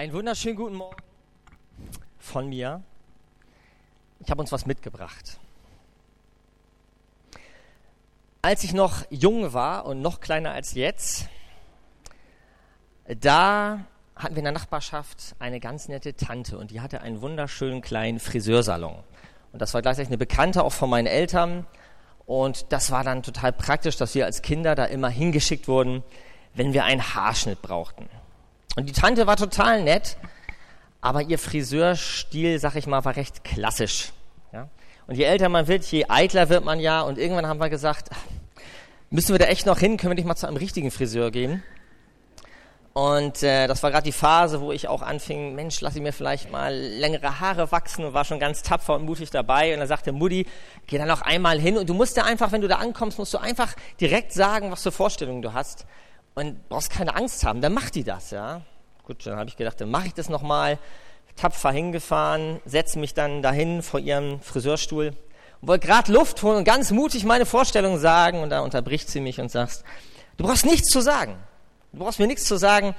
Einen wunderschönen guten Morgen von mir. Ich habe uns was mitgebracht. Als ich noch jung war und noch kleiner als jetzt, da hatten wir in der Nachbarschaft eine ganz nette Tante und die hatte einen wunderschönen kleinen Friseursalon. Und das war gleichzeitig eine Bekannte auch von meinen Eltern. Und das war dann total praktisch, dass wir als Kinder da immer hingeschickt wurden, wenn wir einen Haarschnitt brauchten. Und die Tante war total nett, aber ihr Friseurstil, sag ich mal, war recht klassisch. Ja? Und je älter man wird, je eitler wird man ja. Und irgendwann haben wir gesagt, müssen wir da echt noch hin? Können wir nicht mal zu einem richtigen Friseur gehen? Und äh, das war gerade die Phase, wo ich auch anfing, Mensch, lass ich mir vielleicht mal längere Haare wachsen und war schon ganz tapfer und mutig dabei. Und dann sagte Mutti, geh da noch einmal hin und du musst ja einfach, wenn du da ankommst, musst du einfach direkt sagen, was für Vorstellungen du hast und brauchst keine Angst haben. Dann macht die das, ja. Gut, dann habe ich gedacht, dann mache ich das nochmal. Tapfer hingefahren, setze mich dann dahin vor ihrem Friseurstuhl und wollte gerade Luft holen und ganz mutig meine Vorstellung sagen. Und da unterbricht sie mich und sagt, du brauchst nichts zu sagen. Du brauchst mir nichts zu sagen.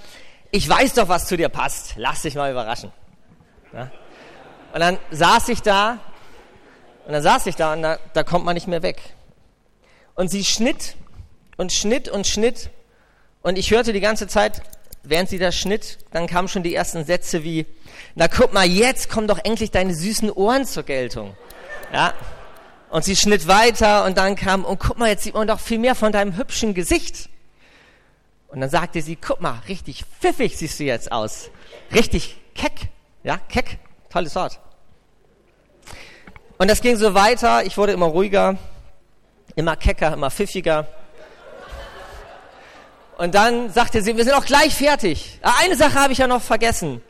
Ich weiß doch, was zu dir passt. Lass dich mal überraschen. Ja? Und dann saß ich da und dann saß ich da und da, da kommt man nicht mehr weg. Und sie schnitt und schnitt und schnitt und ich hörte die ganze Zeit, während sie das schnitt, dann kamen schon die ersten Sätze wie, na guck mal, jetzt kommen doch endlich deine süßen Ohren zur Geltung. Ja. Und sie schnitt weiter und dann kam, und guck mal, jetzt sieht man doch viel mehr von deinem hübschen Gesicht. Und dann sagte sie, guck mal, richtig pfiffig siehst du jetzt aus. Richtig keck. Ja, keck. Tolles Wort. Und das ging so weiter. Ich wurde immer ruhiger, immer kecker, immer pfiffiger. Und dann sagte sie, wir sind auch gleich fertig. Ah, eine Sache habe ich ja noch vergessen.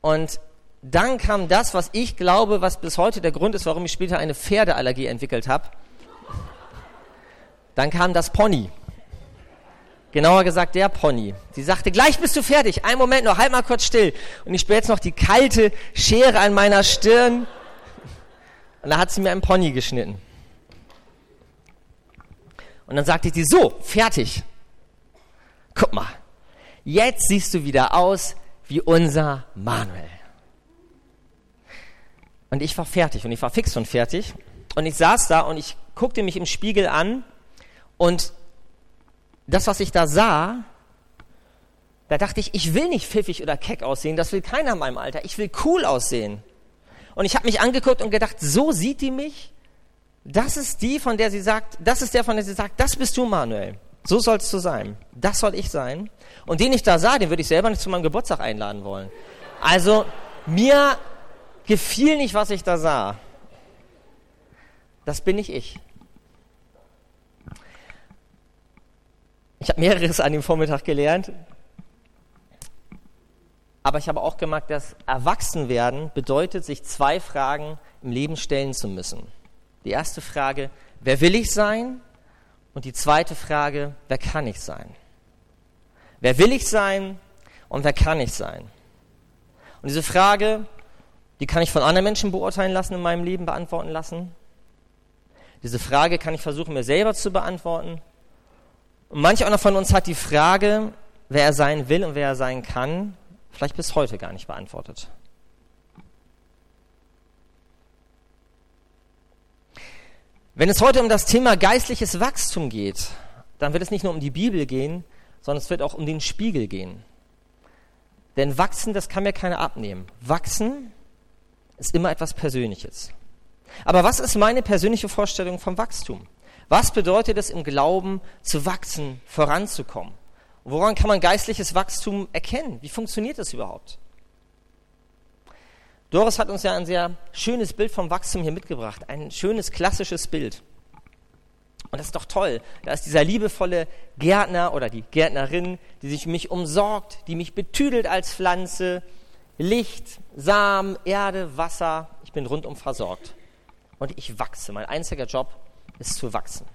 Und dann kam das, was ich glaube, was bis heute der Grund ist, warum ich später eine Pferdeallergie entwickelt habe. Dann kam das Pony. Genauer gesagt der Pony. Sie sagte, gleich bist du fertig. Einen Moment noch, halt mal kurz still. Und ich spüre jetzt noch die kalte Schere an meiner Stirn. Und da hat sie mir einen Pony geschnitten. Und dann sagte sie, so, fertig guck mal, jetzt siehst du wieder aus wie unser Manuel. Und ich war fertig und ich war fix und fertig. Und ich saß da und ich guckte mich im Spiegel an und das, was ich da sah, da dachte ich, ich will nicht pfiffig oder keck aussehen, das will keiner in meinem Alter. Ich will cool aussehen. Und ich habe mich angeguckt und gedacht, so sieht die mich. Das ist die, von der sie sagt, das ist der, von der sie sagt, das bist du, Manuel. So sollst du sein. Das soll ich sein. Und den ich da sah, den würde ich selber nicht zu meinem Geburtstag einladen wollen. Also mir gefiel nicht, was ich da sah. Das bin nicht ich. Ich habe mehreres an dem Vormittag gelernt. Aber ich habe auch gemerkt, dass Erwachsenwerden bedeutet, sich zwei Fragen im Leben stellen zu müssen. Die erste Frage, wer will ich sein? Und die zweite Frage, wer kann ich sein? Wer will ich sein und wer kann ich sein? Und diese Frage, die kann ich von anderen Menschen beurteilen lassen, in meinem Leben beantworten lassen. Diese Frage kann ich versuchen, mir selber zu beantworten. Und manch einer von uns hat die Frage, wer er sein will und wer er sein kann, vielleicht bis heute gar nicht beantwortet. Wenn es heute um das Thema geistliches Wachstum geht, dann wird es nicht nur um die Bibel gehen, sondern es wird auch um den Spiegel gehen. Denn wachsen, das kann mir keiner abnehmen. Wachsen ist immer etwas Persönliches. Aber was ist meine persönliche Vorstellung vom Wachstum? Was bedeutet es im Glauben zu wachsen, voranzukommen? Woran kann man geistliches Wachstum erkennen? Wie funktioniert das überhaupt? Doris hat uns ja ein sehr schönes Bild vom Wachstum hier mitgebracht, ein schönes klassisches Bild. Und das ist doch toll. Da ist dieser liebevolle Gärtner oder die Gärtnerin, die sich mich umsorgt, die mich betüdelt als Pflanze. Licht, Samen, Erde, Wasser. Ich bin rundum versorgt. Und ich wachse. Mein einziger Job ist zu wachsen.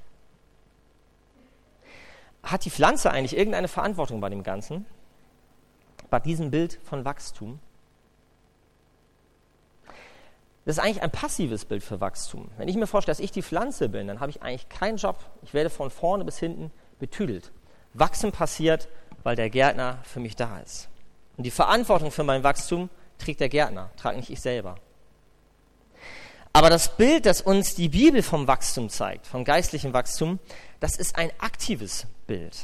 Hat die Pflanze eigentlich irgendeine Verantwortung bei dem Ganzen? Bei diesem Bild von Wachstum? Das ist eigentlich ein passives Bild für Wachstum. Wenn ich mir vorstelle, dass ich die Pflanze bin, dann habe ich eigentlich keinen Job. Ich werde von vorne bis hinten betüdelt. Wachsen passiert, weil der Gärtner für mich da ist. Und die Verantwortung für mein Wachstum trägt der Gärtner, trage nicht ich selber. Aber das Bild, das uns die Bibel vom Wachstum zeigt, vom geistlichen Wachstum, das ist ein aktives Bild.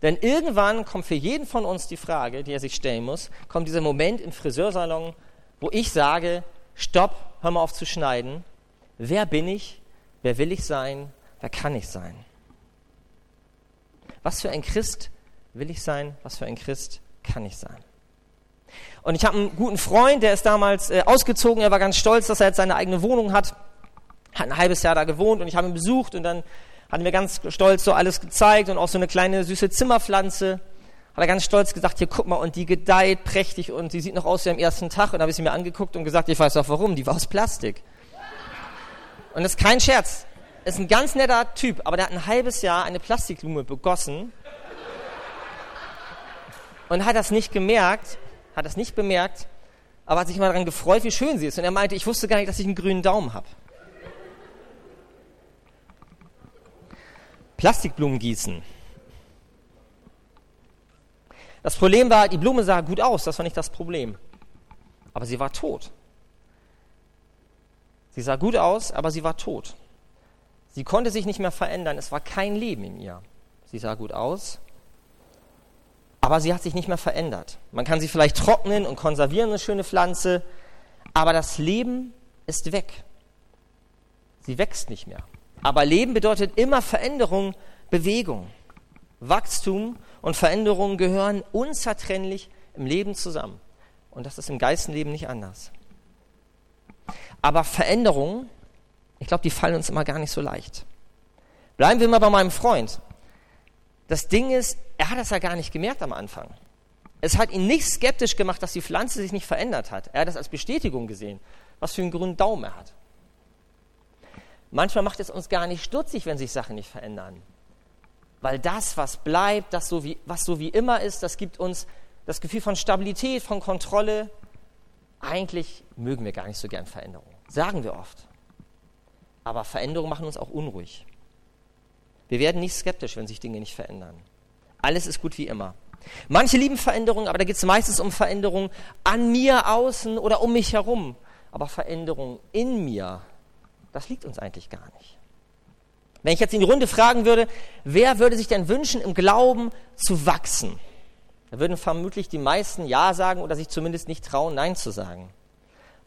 Denn irgendwann kommt für jeden von uns die Frage, die er sich stellen muss, kommt dieser Moment im Friseursalon, wo ich sage, stopp, hör mal auf zu schneiden. Wer bin ich? Wer will ich sein? Wer kann ich sein? Was für ein Christ will ich sein? Was für ein Christ kann ich sein? Und ich habe einen guten Freund, der ist damals äh, ausgezogen. Er war ganz stolz, dass er jetzt seine eigene Wohnung hat. Hat ein halbes Jahr da gewohnt und ich habe ihn besucht und dann hat er mir ganz stolz so alles gezeigt und auch so eine kleine süße Zimmerpflanze. Hat er ganz stolz gesagt, hier guck mal, und die gedeiht prächtig und die sieht noch aus wie am ersten Tag. Und da habe ich sie mir angeguckt und gesagt, ich weiß auch warum, die war aus Plastik. Und das ist kein Scherz. Ist ein ganz netter Typ, aber der hat ein halbes Jahr eine Plastikblume begossen und hat das nicht gemerkt hat das nicht bemerkt, aber hat sich mal daran gefreut, wie schön sie ist. Und er meinte, ich wusste gar nicht, dass ich einen grünen Daumen habe. Plastikblumen gießen. Das Problem war, die Blume sah gut aus, das war nicht das Problem. Aber sie war tot. Sie sah gut aus, aber sie war tot. Sie konnte sich nicht mehr verändern, es war kein Leben in ihr. Sie sah gut aus, aber sie hat sich nicht mehr verändert. Man kann sie vielleicht trocknen und konservieren, eine schöne Pflanze, aber das Leben ist weg. Sie wächst nicht mehr. Aber Leben bedeutet immer Veränderung, Bewegung. Wachstum und Veränderung gehören unzertrennlich im Leben zusammen. Und das ist im Geistenleben nicht anders. Aber Veränderungen, ich glaube, die fallen uns immer gar nicht so leicht. Bleiben wir mal bei meinem Freund. Das Ding ist, er hat das ja gar nicht gemerkt am Anfang. Es hat ihn nicht skeptisch gemacht, dass die Pflanze sich nicht verändert hat. Er hat das als Bestätigung gesehen, was für einen grünen Daumen er hat. Manchmal macht es uns gar nicht stutzig, wenn sich Sachen nicht verändern. Weil das, was bleibt, das so wie, was so wie immer ist, das gibt uns das Gefühl von Stabilität, von Kontrolle. Eigentlich mögen wir gar nicht so gern Veränderungen. Sagen wir oft. Aber Veränderungen machen uns auch unruhig. Wir werden nicht skeptisch, wenn sich Dinge nicht verändern. Alles ist gut wie immer. Manche lieben Veränderungen, aber da geht es meistens um Veränderungen an mir, außen oder um mich herum. Aber Veränderungen in mir, das liegt uns eigentlich gar nicht. Wenn ich jetzt in die Runde fragen würde, wer würde sich denn wünschen, im Glauben zu wachsen? Da würden vermutlich die meisten Ja sagen oder sich zumindest nicht trauen, Nein zu sagen.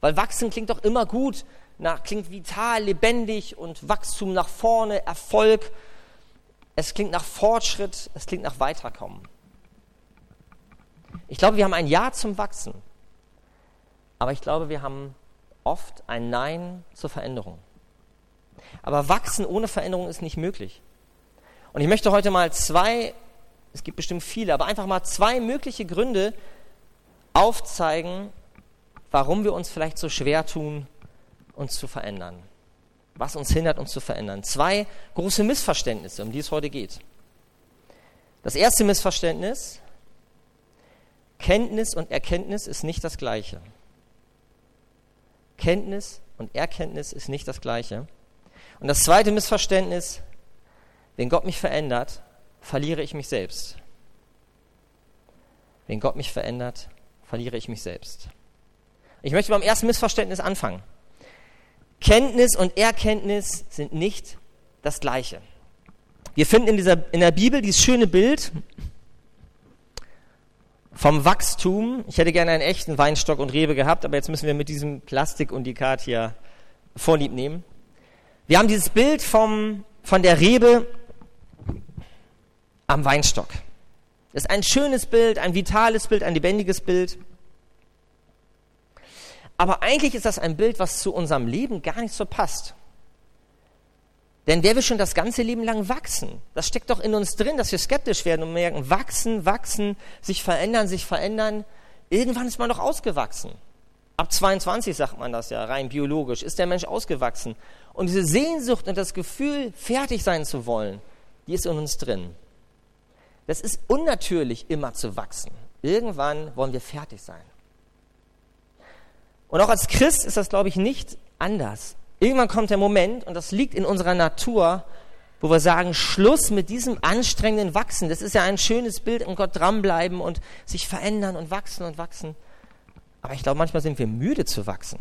Weil wachsen klingt doch immer gut, nach, klingt vital, lebendig und Wachstum nach vorne, Erfolg. Es klingt nach Fortschritt, es klingt nach Weiterkommen. Ich glaube, wir haben ein Ja zum Wachsen, aber ich glaube, wir haben oft ein Nein zur Veränderung. Aber Wachsen ohne Veränderung ist nicht möglich. Und ich möchte heute mal zwei, es gibt bestimmt viele, aber einfach mal zwei mögliche Gründe aufzeigen, warum wir uns vielleicht so schwer tun, uns zu verändern was uns hindert, uns zu verändern. Zwei große Missverständnisse, um die es heute geht. Das erste Missverständnis, Kenntnis und Erkenntnis ist nicht das gleiche. Kenntnis und Erkenntnis ist nicht das gleiche. Und das zweite Missverständnis, wenn Gott mich verändert, verliere ich mich selbst. Wenn Gott mich verändert, verliere ich mich selbst. Ich möchte beim ersten Missverständnis anfangen. Kenntnis und Erkenntnis sind nicht das Gleiche. Wir finden in, dieser, in der Bibel dieses schöne Bild vom Wachstum. Ich hätte gerne einen echten Weinstock und Rebe gehabt, aber jetzt müssen wir mit diesem Plastikundikat hier vorlieb nehmen. Wir haben dieses Bild vom, von der Rebe am Weinstock. Das ist ein schönes Bild, ein vitales Bild, ein lebendiges Bild. Aber eigentlich ist das ein Bild, was zu unserem Leben gar nicht so passt. Denn wer will schon das ganze Leben lang wachsen? Das steckt doch in uns drin, dass wir skeptisch werden und merken, wachsen, wachsen, sich verändern, sich verändern. Irgendwann ist man doch ausgewachsen. Ab 22 sagt man das ja, rein biologisch, ist der Mensch ausgewachsen. Und diese Sehnsucht und das Gefühl, fertig sein zu wollen, die ist in uns drin. Das ist unnatürlich, immer zu wachsen. Irgendwann wollen wir fertig sein. Und auch als Christ ist das, glaube ich, nicht anders. Irgendwann kommt der Moment, und das liegt in unserer Natur, wo wir sagen, Schluss mit diesem anstrengenden Wachsen. Das ist ja ein schönes Bild, um Gott dranbleiben und sich verändern und wachsen und wachsen. Aber ich glaube, manchmal sind wir müde zu wachsen.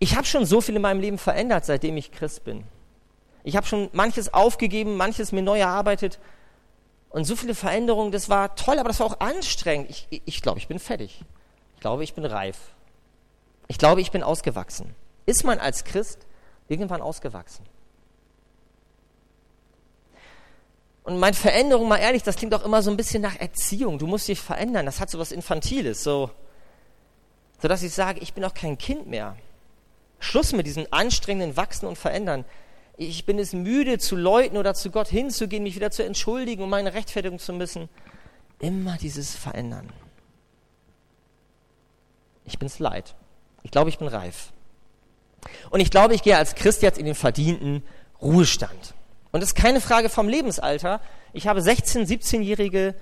Ich habe schon so viel in meinem Leben verändert, seitdem ich Christ bin. Ich habe schon manches aufgegeben, manches mir neu erarbeitet. Und so viele Veränderungen, das war toll, aber das war auch anstrengend. Ich, ich, glaube, ich bin fertig. Ich glaube, ich bin reif. Ich glaube, ich bin ausgewachsen. Ist man als Christ irgendwann ausgewachsen? Und meine Veränderung, mal ehrlich, das klingt auch immer so ein bisschen nach Erziehung. Du musst dich verändern. Das hat so was Infantiles, so, so dass ich sage, ich bin auch kein Kind mehr. Schluss mit diesem anstrengenden Wachsen und Verändern. Ich bin es müde zu läuten oder zu Gott hinzugehen, mich wieder zu entschuldigen, um meine Rechtfertigung zu müssen. Immer dieses Verändern. Ich bin es leid. Ich glaube, ich bin reif. Und ich glaube, ich gehe als Christ jetzt in den verdienten Ruhestand. Und das ist keine Frage vom Lebensalter. Ich habe 16-, 17-jährige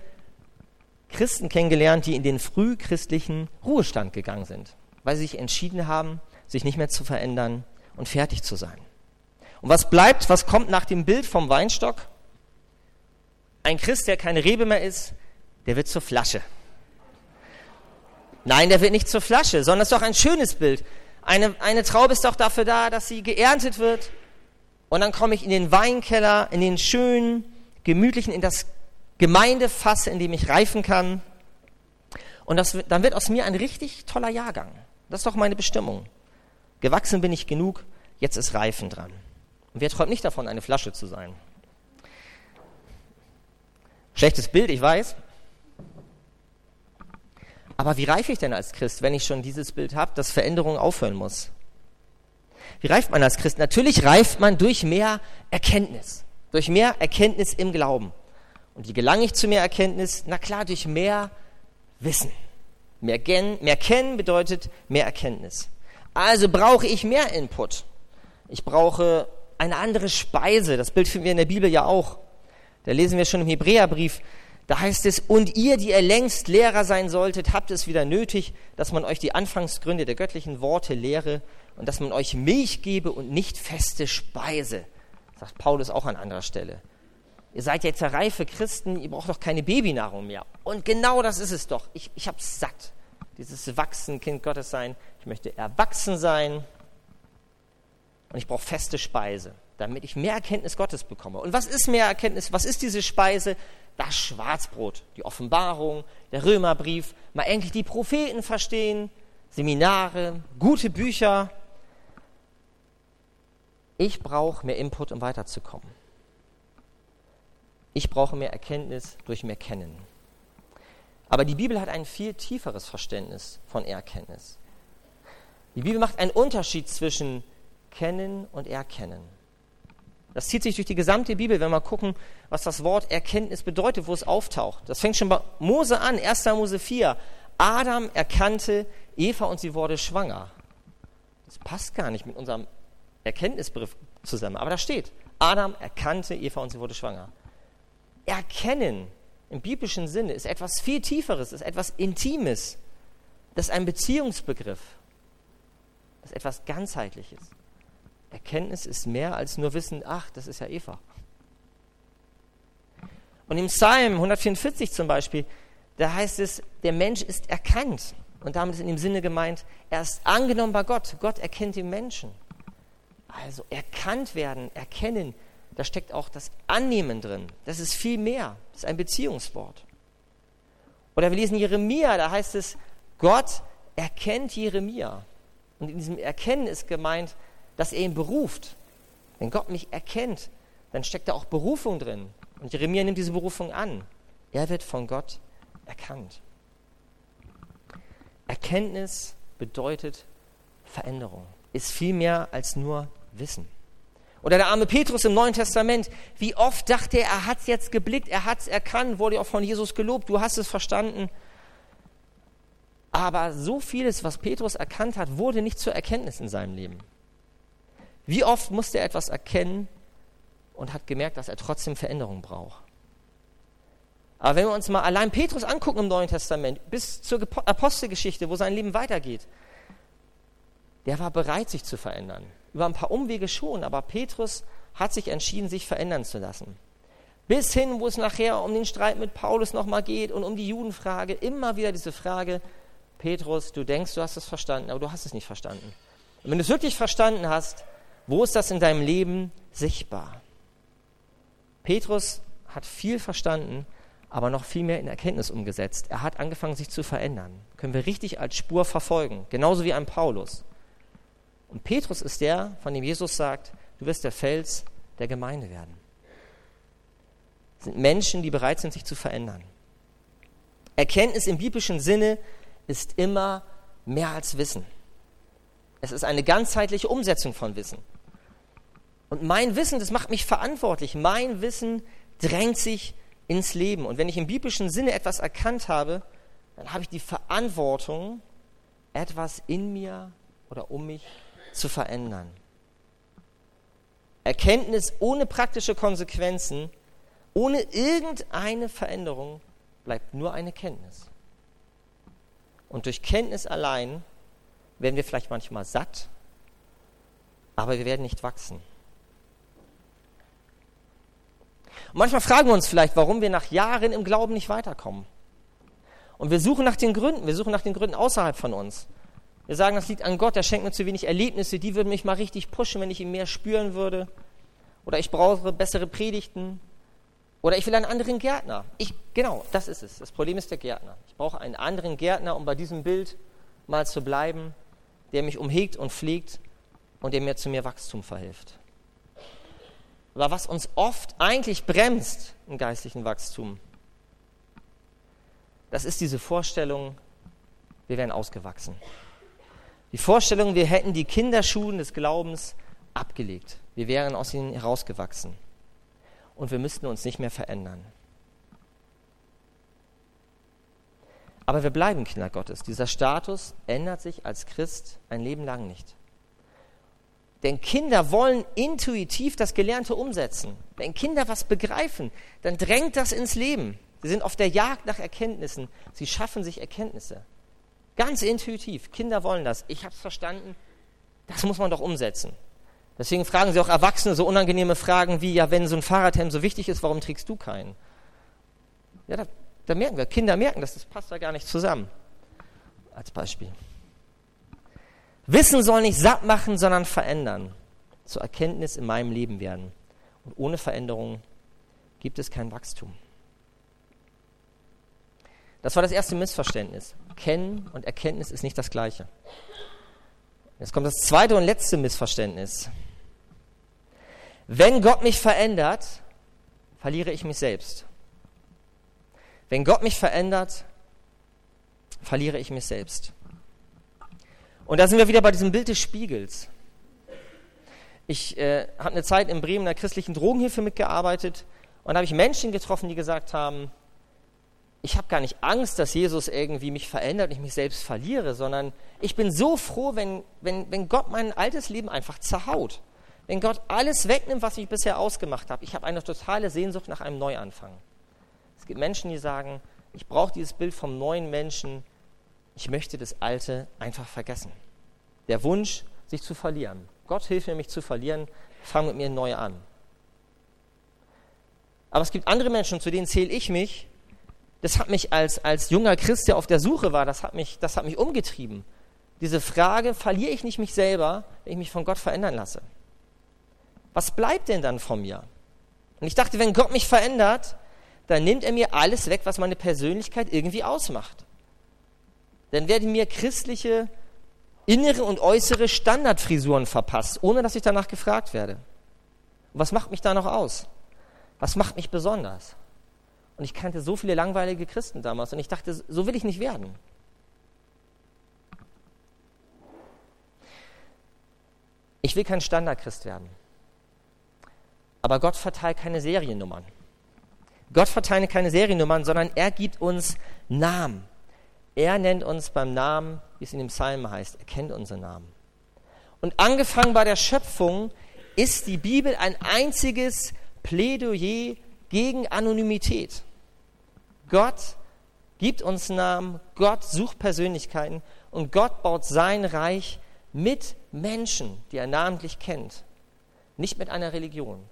Christen kennengelernt, die in den frühchristlichen Ruhestand gegangen sind, weil sie sich entschieden haben, sich nicht mehr zu verändern und fertig zu sein. Und was bleibt, was kommt nach dem Bild vom Weinstock? Ein Christ, der keine Rebe mehr ist, der wird zur Flasche. Nein, der wird nicht zur Flasche, sondern es ist doch ein schönes Bild. Eine, eine Traube ist doch dafür da, dass sie geerntet wird. Und dann komme ich in den Weinkeller, in den schönen, gemütlichen, in das Gemeindefass, in dem ich reifen kann. Und das, dann wird aus mir ein richtig toller Jahrgang. Das ist doch meine Bestimmung. Gewachsen bin ich genug, jetzt ist Reifen dran. Und wer träumt nicht davon, eine Flasche zu sein? Schlechtes Bild, ich weiß. Aber wie reife ich denn als Christ, wenn ich schon dieses Bild habe, dass Veränderung aufhören muss? Wie reift man als Christ? Natürlich reift man durch mehr Erkenntnis. Durch mehr Erkenntnis im Glauben. Und wie gelange ich zu mehr Erkenntnis? Na klar, durch mehr Wissen. Mehr, gen, mehr kennen bedeutet mehr Erkenntnis. Also brauche ich mehr Input. Ich brauche eine andere Speise. Das Bild finden wir in der Bibel ja auch. Da lesen wir schon im Hebräerbrief. Da heißt es, und ihr, die ihr längst Lehrer sein solltet, habt es wieder nötig, dass man euch die Anfangsgründe der göttlichen Worte lehre und dass man euch Milch gebe und nicht feste Speise. sagt Paulus auch an anderer Stelle. Ihr seid jetzt reife Christen, ihr braucht doch keine Babynahrung mehr. Und genau das ist es doch. Ich, ich habe satt. Dieses Wachsen, Kind Gottes sein. Ich möchte erwachsen sein. Und ich brauche feste Speise, damit ich mehr Erkenntnis Gottes bekomme. Und was ist mehr Erkenntnis? Was ist diese Speise? Das Schwarzbrot, die Offenbarung, der Römerbrief, mal endlich die Propheten verstehen, Seminare, gute Bücher. Ich brauche mehr Input, um weiterzukommen. Ich brauche mehr Erkenntnis durch mehr Kennen. Aber die Bibel hat ein viel tieferes Verständnis von Erkenntnis. Die Bibel macht einen Unterschied zwischen Kennen und Erkennen. Das zieht sich durch die gesamte Bibel, wenn wir gucken, was das Wort Erkenntnis bedeutet, wo es auftaucht. Das fängt schon bei Mose an, 1. Mose 4. Adam erkannte Eva und sie wurde schwanger. Das passt gar nicht mit unserem Erkenntnisbegriff zusammen, aber da steht, Adam erkannte Eva und sie wurde schwanger. Erkennen im biblischen Sinne ist etwas viel Tieferes, ist etwas Intimes. Das ist ein Beziehungsbegriff. Das ist etwas Ganzheitliches. Erkenntnis ist mehr als nur Wissen, ach, das ist ja Eva. Und im Psalm 144 zum Beispiel, da heißt es, der Mensch ist erkannt. Und damit ist in dem Sinne gemeint, er ist angenommen bei Gott. Gott erkennt den Menschen. Also erkannt werden, erkennen, da steckt auch das Annehmen drin. Das ist viel mehr. Das ist ein Beziehungswort. Oder wir lesen Jeremia, da heißt es, Gott erkennt Jeremia. Und in diesem Erkennen ist gemeint, dass er ihn beruft. Wenn Gott mich erkennt, dann steckt da auch Berufung drin. Und Jeremia nimmt diese Berufung an. Er wird von Gott erkannt. Erkenntnis bedeutet Veränderung, ist viel mehr als nur Wissen. Oder der arme Petrus im Neuen Testament, wie oft dachte er, er hat es jetzt geblickt, er hat es erkannt, wurde auch von Jesus gelobt, du hast es verstanden. Aber so vieles, was Petrus erkannt hat, wurde nicht zur Erkenntnis in seinem Leben. Wie oft musste er etwas erkennen und hat gemerkt, dass er trotzdem Veränderung braucht. Aber wenn wir uns mal allein Petrus angucken im Neuen Testament, bis zur Apostelgeschichte, wo sein Leben weitergeht, der war bereit, sich zu verändern. Über ein paar Umwege schon, aber Petrus hat sich entschieden, sich verändern zu lassen. Bis hin, wo es nachher um den Streit mit Paulus nochmal geht und um die Judenfrage, immer wieder diese Frage, Petrus, du denkst, du hast es verstanden, aber du hast es nicht verstanden. Und wenn du es wirklich verstanden hast, wo ist das in deinem Leben sichtbar? Petrus hat viel verstanden, aber noch viel mehr in Erkenntnis umgesetzt. Er hat angefangen, sich zu verändern. Können wir richtig als Spur verfolgen, genauso wie ein Paulus. Und Petrus ist der, von dem Jesus sagt, du wirst der Fels der Gemeinde werden. Das sind Menschen, die bereit sind, sich zu verändern. Erkenntnis im biblischen Sinne ist immer mehr als Wissen. Es ist eine ganzheitliche Umsetzung von Wissen. Und mein Wissen, das macht mich verantwortlich. Mein Wissen drängt sich ins Leben. Und wenn ich im biblischen Sinne etwas erkannt habe, dann habe ich die Verantwortung, etwas in mir oder um mich zu verändern. Erkenntnis ohne praktische Konsequenzen, ohne irgendeine Veränderung, bleibt nur eine Kenntnis. Und durch Kenntnis allein werden wir vielleicht manchmal satt, aber wir werden nicht wachsen. Und manchmal fragen wir uns vielleicht, warum wir nach Jahren im Glauben nicht weiterkommen. Und wir suchen nach den Gründen, wir suchen nach den Gründen außerhalb von uns. Wir sagen, das liegt an Gott, der schenkt mir zu wenig Erlebnisse, die würden mich mal richtig pushen, wenn ich ihn mehr spüren würde. Oder ich brauche bessere Predigten. Oder ich will einen anderen Gärtner. Ich, genau, das ist es. Das Problem ist der Gärtner. Ich brauche einen anderen Gärtner, um bei diesem Bild mal zu bleiben, der mich umhegt und pflegt und der mir zu mehr Wachstum verhilft. Aber was uns oft eigentlich bremst im geistlichen Wachstum, das ist diese Vorstellung, wir werden ausgewachsen. Die Vorstellung, wir hätten die Kinderschuhen des Glaubens abgelegt. Wir wären aus ihnen herausgewachsen. Und wir müssten uns nicht mehr verändern. Aber wir bleiben Kinder Gottes. Dieser Status ändert sich als Christ ein Leben lang nicht. Denn Kinder wollen intuitiv das Gelernte umsetzen. Wenn Kinder was begreifen, dann drängt das ins Leben. Sie sind auf der Jagd nach Erkenntnissen. Sie schaffen sich Erkenntnisse. Ganz intuitiv. Kinder wollen das. Ich habe es verstanden. Das muss man doch umsetzen. Deswegen fragen sie auch Erwachsene so unangenehme Fragen wie, ja, wenn so ein Fahrradhelm so wichtig ist, warum trägst du keinen? Ja, da, da merken wir, Kinder merken das, das passt da gar nicht zusammen. Als Beispiel. Wissen soll nicht satt machen, sondern verändern. Zur Erkenntnis in meinem Leben werden. Und ohne Veränderung gibt es kein Wachstum. Das war das erste Missverständnis. Kennen und Erkenntnis ist nicht das Gleiche. Jetzt kommt das zweite und letzte Missverständnis. Wenn Gott mich verändert, verliere ich mich selbst. Wenn Gott mich verändert, verliere ich mich selbst. Und da sind wir wieder bei diesem Bild des Spiegels. Ich äh, habe eine Zeit in Bremen in der christlichen Drogenhilfe mitgearbeitet und habe ich Menschen getroffen, die gesagt haben, ich habe gar nicht Angst, dass Jesus irgendwie mich verändert und ich mich selbst verliere, sondern ich bin so froh, wenn, wenn, wenn Gott mein altes Leben einfach zerhaut. Wenn Gott alles wegnimmt, was ich bisher ausgemacht habe. Ich habe eine totale Sehnsucht nach einem Neuanfang. Es gibt Menschen, die sagen, ich brauche dieses Bild vom neuen Menschen. Ich möchte das Alte einfach vergessen. Der Wunsch, sich zu verlieren. Gott hilft mir, mich zu verlieren. Fang mit mir neu an. Aber es gibt andere Menschen, zu denen zähle ich mich, das hat mich als, als junger Christ, der auf der Suche war, das hat, mich, das hat mich umgetrieben. Diese Frage, verliere ich nicht mich selber, wenn ich mich von Gott verändern lasse? Was bleibt denn dann von mir? Und ich dachte, wenn Gott mich verändert, dann nimmt er mir alles weg, was meine Persönlichkeit irgendwie ausmacht. Dann werden mir christliche innere und äußere Standardfrisuren verpasst, ohne dass ich danach gefragt werde. Und was macht mich da noch aus? Was macht mich besonders? Und ich kannte so viele langweilige Christen damals und ich dachte, so will ich nicht werden. Ich will kein Standardchrist werden. Aber Gott verteilt keine Seriennummern. Gott verteilt keine Seriennummern, sondern er gibt uns Namen. Er nennt uns beim Namen, wie es in dem Psalm heißt. Er kennt unsere Namen. Und angefangen bei der Schöpfung ist die Bibel ein einziges Plädoyer gegen Anonymität. Gott gibt uns Namen, Gott sucht Persönlichkeiten und Gott baut sein Reich mit Menschen, die er namentlich kennt, nicht mit einer Religion.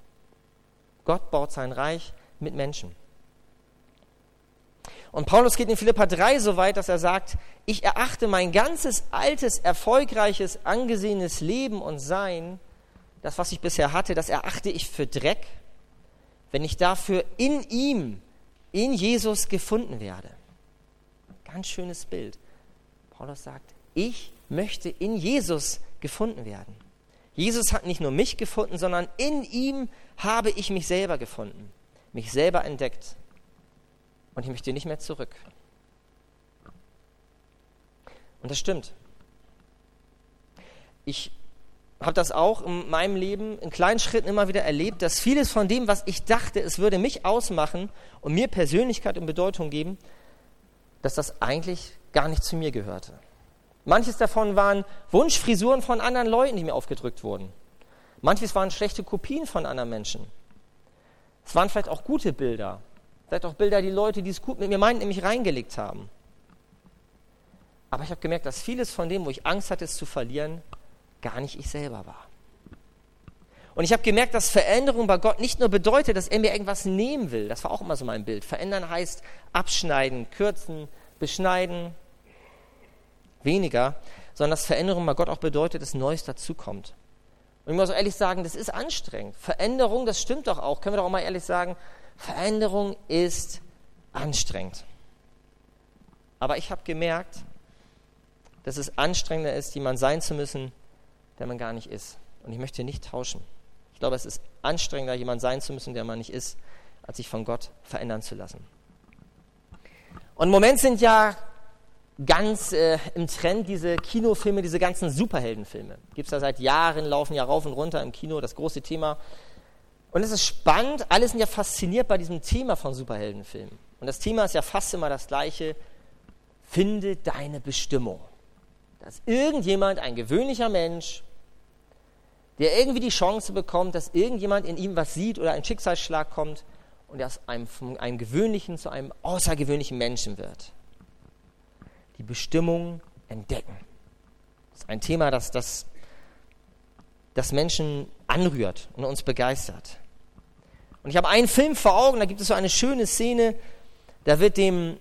Gott baut sein Reich mit Menschen. Und Paulus geht in Philippa 3 so weit, dass er sagt, ich erachte mein ganzes altes, erfolgreiches, angesehenes Leben und Sein, das, was ich bisher hatte, das erachte ich für Dreck, wenn ich dafür in ihm, in Jesus gefunden werde. Ganz schönes Bild. Paulus sagt, ich möchte in Jesus gefunden werden. Jesus hat nicht nur mich gefunden, sondern in ihm habe ich mich selber gefunden, mich selber entdeckt. Und ich möchte nicht mehr zurück. Und das stimmt. Ich habe das auch in meinem Leben in kleinen Schritten immer wieder erlebt, dass vieles von dem, was ich dachte, es würde mich ausmachen und mir Persönlichkeit und Bedeutung geben, dass das eigentlich gar nicht zu mir gehörte. Manches davon waren Wunschfrisuren von anderen Leuten, die mir aufgedrückt wurden. Manches waren schlechte Kopien von anderen Menschen. Es waren vielleicht auch gute Bilder. Vielleicht auch Bilder, die Leute, die es gut mit mir meinten, nämlich reingelegt haben. Aber ich habe gemerkt, dass vieles von dem, wo ich Angst hatte, es zu verlieren, gar nicht ich selber war. Und ich habe gemerkt, dass Veränderung bei Gott nicht nur bedeutet, dass er mir irgendwas nehmen will. Das war auch immer so mein Bild. Verändern heißt abschneiden, kürzen, beschneiden, weniger, sondern dass Veränderung bei Gott auch bedeutet, dass Neues dazukommt. Und ich muss ehrlich sagen, das ist anstrengend. Veränderung, das stimmt doch auch. Können wir doch auch mal ehrlich sagen, Veränderung ist anstrengend. Aber ich habe gemerkt, dass es anstrengender ist, jemand sein zu müssen, der man gar nicht ist. Und ich möchte nicht tauschen. Ich glaube, es ist anstrengender, jemand sein zu müssen, der man nicht ist, als sich von Gott verändern zu lassen. Und im Moment sind ja ganz äh, im Trend diese Kinofilme, diese ganzen Superheldenfilme. Gibt es da seit Jahren, laufen ja rauf und runter im Kino, das große Thema. Und es ist spannend, alle sind ja fasziniert bei diesem Thema von Superheldenfilmen. Und das Thema ist ja fast immer das gleiche. Finde deine Bestimmung. Dass irgendjemand, ein gewöhnlicher Mensch, der irgendwie die Chance bekommt, dass irgendjemand in ihm was sieht oder ein Schicksalsschlag kommt und er aus einem, von einem gewöhnlichen zu einem außergewöhnlichen Menschen wird die Bestimmung entdecken. Das ist ein Thema, das, das, das Menschen anrührt und uns begeistert. Und ich habe einen Film vor Augen, da gibt es so eine schöne Szene, da wird dem,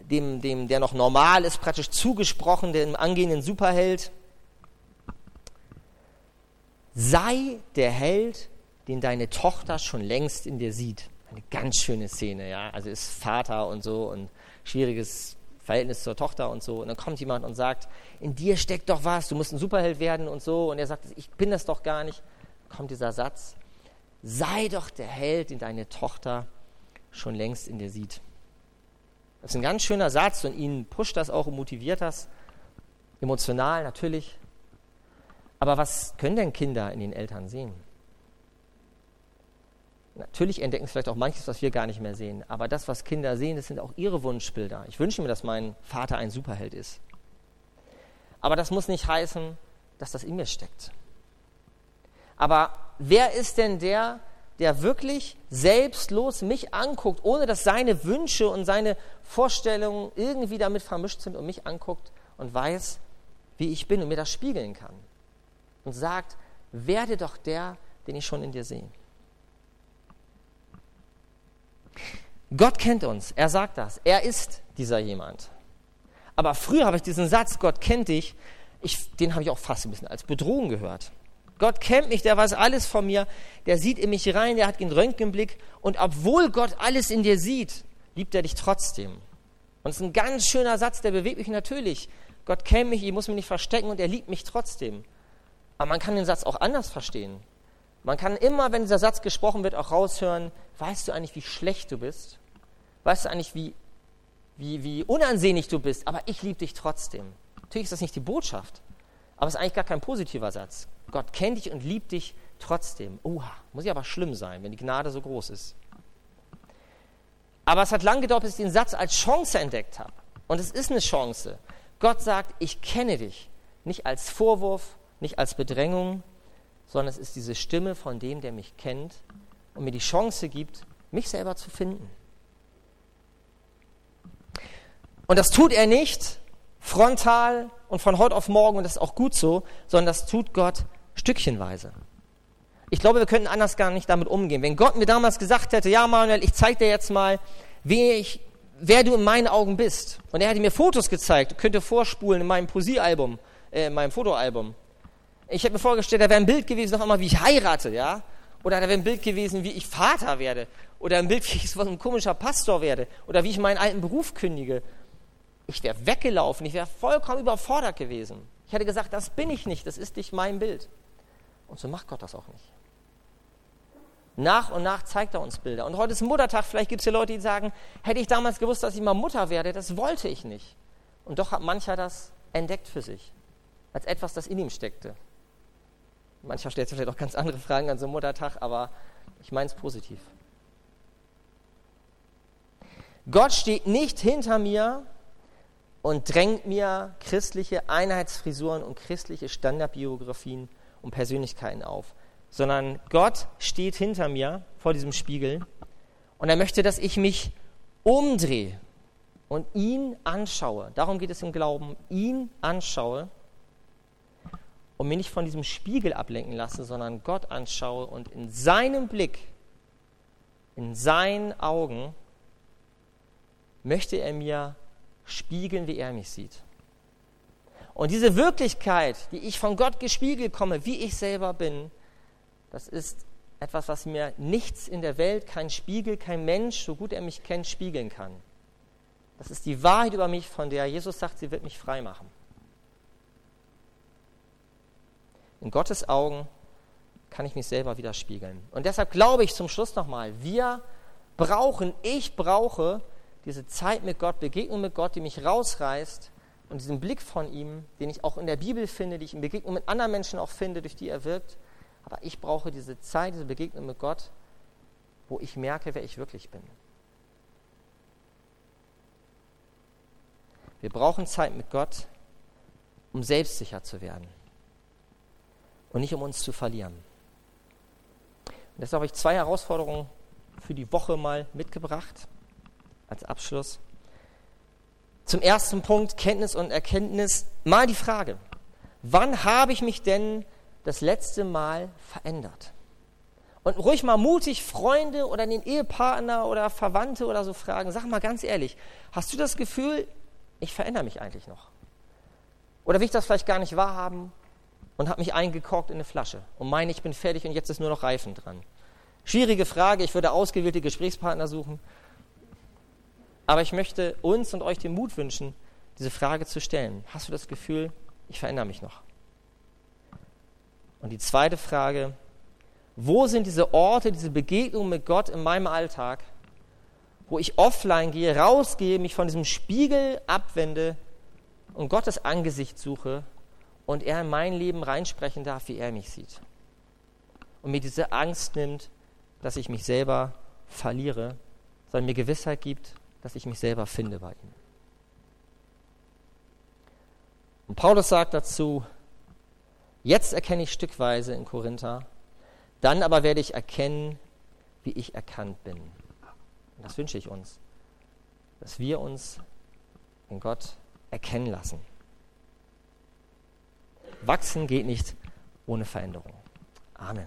dem, dem der noch normal ist, praktisch zugesprochen, dem angehenden Superheld, sei der Held, den deine Tochter schon längst in dir sieht. Eine ganz schöne Szene, ja. Also ist Vater und so und schwieriges Verhältnis zur Tochter und so. Und dann kommt jemand und sagt, in dir steckt doch was, du musst ein Superheld werden und so. Und er sagt, ich bin das doch gar nicht. Kommt dieser Satz, sei doch der Held, den deine Tochter schon längst in dir sieht. Das ist ein ganz schöner Satz und ihn pusht das auch und motiviert das. Emotional natürlich. Aber was können denn Kinder in den Eltern sehen? Natürlich entdecken sie vielleicht auch manches, was wir gar nicht mehr sehen. Aber das, was Kinder sehen, das sind auch ihre Wunschbilder. Ich wünsche mir, dass mein Vater ein Superheld ist. Aber das muss nicht heißen, dass das in mir steckt. Aber wer ist denn der, der wirklich selbstlos mich anguckt, ohne dass seine Wünsche und seine Vorstellungen irgendwie damit vermischt sind und mich anguckt und weiß, wie ich bin und mir das spiegeln kann? Und sagt, werde doch der, den ich schon in dir sehe. Gott kennt uns, er sagt das, er ist dieser jemand. Aber früher habe ich diesen Satz, Gott kennt dich, ich, den habe ich auch fast ein bisschen als Bedrohung gehört. Gott kennt mich, der weiß alles von mir, der sieht in mich rein, der hat den Röntgenblick und obwohl Gott alles in dir sieht, liebt er dich trotzdem. Und es ist ein ganz schöner Satz, der bewegt mich natürlich. Gott kennt mich, ich muss mich nicht verstecken und er liebt mich trotzdem. Aber man kann den Satz auch anders verstehen. Man kann immer, wenn dieser Satz gesprochen wird, auch raushören, weißt du eigentlich, wie schlecht du bist? Weißt du eigentlich, wie, wie, wie unansehnlich du bist? Aber ich liebe dich trotzdem. Natürlich ist das nicht die Botschaft, aber es ist eigentlich gar kein positiver Satz. Gott kennt dich und liebt dich trotzdem. Oha, muss ja aber schlimm sein, wenn die Gnade so groß ist. Aber es hat lange gedauert, bis ich den Satz als Chance entdeckt habe. Und es ist eine Chance. Gott sagt, ich kenne dich. Nicht als Vorwurf, nicht als Bedrängung, sondern es ist diese Stimme von dem, der mich kennt und mir die Chance gibt, mich selber zu finden. Und das tut er nicht frontal und von heute auf morgen, und das ist auch gut so, sondern das tut Gott stückchenweise. Ich glaube, wir könnten anders gar nicht damit umgehen. Wenn Gott mir damals gesagt hätte, ja Manuel, ich zeige dir jetzt mal, ich, wer du in meinen Augen bist. Und er hätte mir Fotos gezeigt, könnte vorspulen in meinem Poesiealbum, äh, in meinem Fotoalbum. Ich hätte mir vorgestellt, da wäre ein Bild gewesen, auf einmal, wie ich heirate, ja. Oder da wäre ein Bild gewesen, wie ich Vater werde. Oder ein Bild, wie ich so ein komischer Pastor werde. Oder wie ich meinen alten Beruf kündige. Ich wäre weggelaufen, ich wäre vollkommen überfordert gewesen. Ich hätte gesagt, das bin ich nicht, das ist nicht mein Bild. Und so macht Gott das auch nicht. Nach und nach zeigt er uns Bilder. Und heute ist Muttertag, vielleicht gibt es hier Leute, die sagen, hätte ich damals gewusst, dass ich mal Mutter werde, das wollte ich nicht. Und doch hat mancher das entdeckt für sich, als etwas, das in ihm steckte. Mancher stellt sich vielleicht auch ganz andere Fragen an so einem Muttertag, aber ich meine es positiv. Gott steht nicht hinter mir und drängt mir christliche Einheitsfrisuren und christliche Standardbiografien und Persönlichkeiten auf, sondern Gott steht hinter mir vor diesem Spiegel und er möchte, dass ich mich umdrehe und ihn anschaue. Darum geht es im Glauben, ihn anschaue und mich nicht von diesem Spiegel ablenken lasse, sondern Gott anschaue und in seinem Blick, in seinen Augen, möchte er mir spiegeln, wie er mich sieht. Und diese Wirklichkeit, die ich von Gott gespiegelt komme, wie ich selber bin, das ist etwas, was mir nichts in der Welt, kein Spiegel, kein Mensch, so gut er mich kennt, spiegeln kann. Das ist die Wahrheit über mich, von der Jesus sagt, sie wird mich frei machen. In Gottes Augen kann ich mich selber widerspiegeln. Und deshalb glaube ich zum Schluss nochmal, wir brauchen, ich brauche diese Zeit mit Gott, Begegnung mit Gott, die mich rausreißt und diesen Blick von ihm, den ich auch in der Bibel finde, die ich in Begegnung mit anderen Menschen auch finde, durch die er wirkt, aber ich brauche diese Zeit, diese Begegnung mit Gott, wo ich merke, wer ich wirklich bin. Wir brauchen Zeit mit Gott, um selbstsicher zu werden und nicht um uns zu verlieren. Und deshalb habe ich zwei Herausforderungen für die Woche mal mitgebracht als Abschluss. Zum ersten Punkt Kenntnis und Erkenntnis. Mal die Frage, wann habe ich mich denn das letzte Mal verändert? Und ruhig mal mutig Freunde oder den Ehepartner oder Verwandte oder so fragen, sag mal ganz ehrlich, hast du das Gefühl, ich verändere mich eigentlich noch? Oder will ich das vielleicht gar nicht wahrhaben und habe mich eingekorkt in eine Flasche und meine, ich bin fertig und jetzt ist nur noch Reifen dran? Schwierige Frage, ich würde ausgewählte Gesprächspartner suchen. Aber ich möchte uns und euch den Mut wünschen, diese Frage zu stellen. Hast du das Gefühl, ich verändere mich noch? Und die zweite Frage, wo sind diese Orte, diese Begegnungen mit Gott in meinem Alltag, wo ich offline gehe, rausgehe, mich von diesem Spiegel abwende und Gottes Angesicht suche und er in mein Leben reinsprechen darf, wie er mich sieht. Und mir diese Angst nimmt, dass ich mich selber verliere, sondern mir Gewissheit gibt, dass ich mich selber finde bei ihm. Und Paulus sagt dazu, Jetzt erkenne ich stückweise in Korinther, dann aber werde ich erkennen, wie ich erkannt bin. Und das wünsche ich uns, dass wir uns in Gott erkennen lassen. Wachsen geht nicht ohne Veränderung. Amen.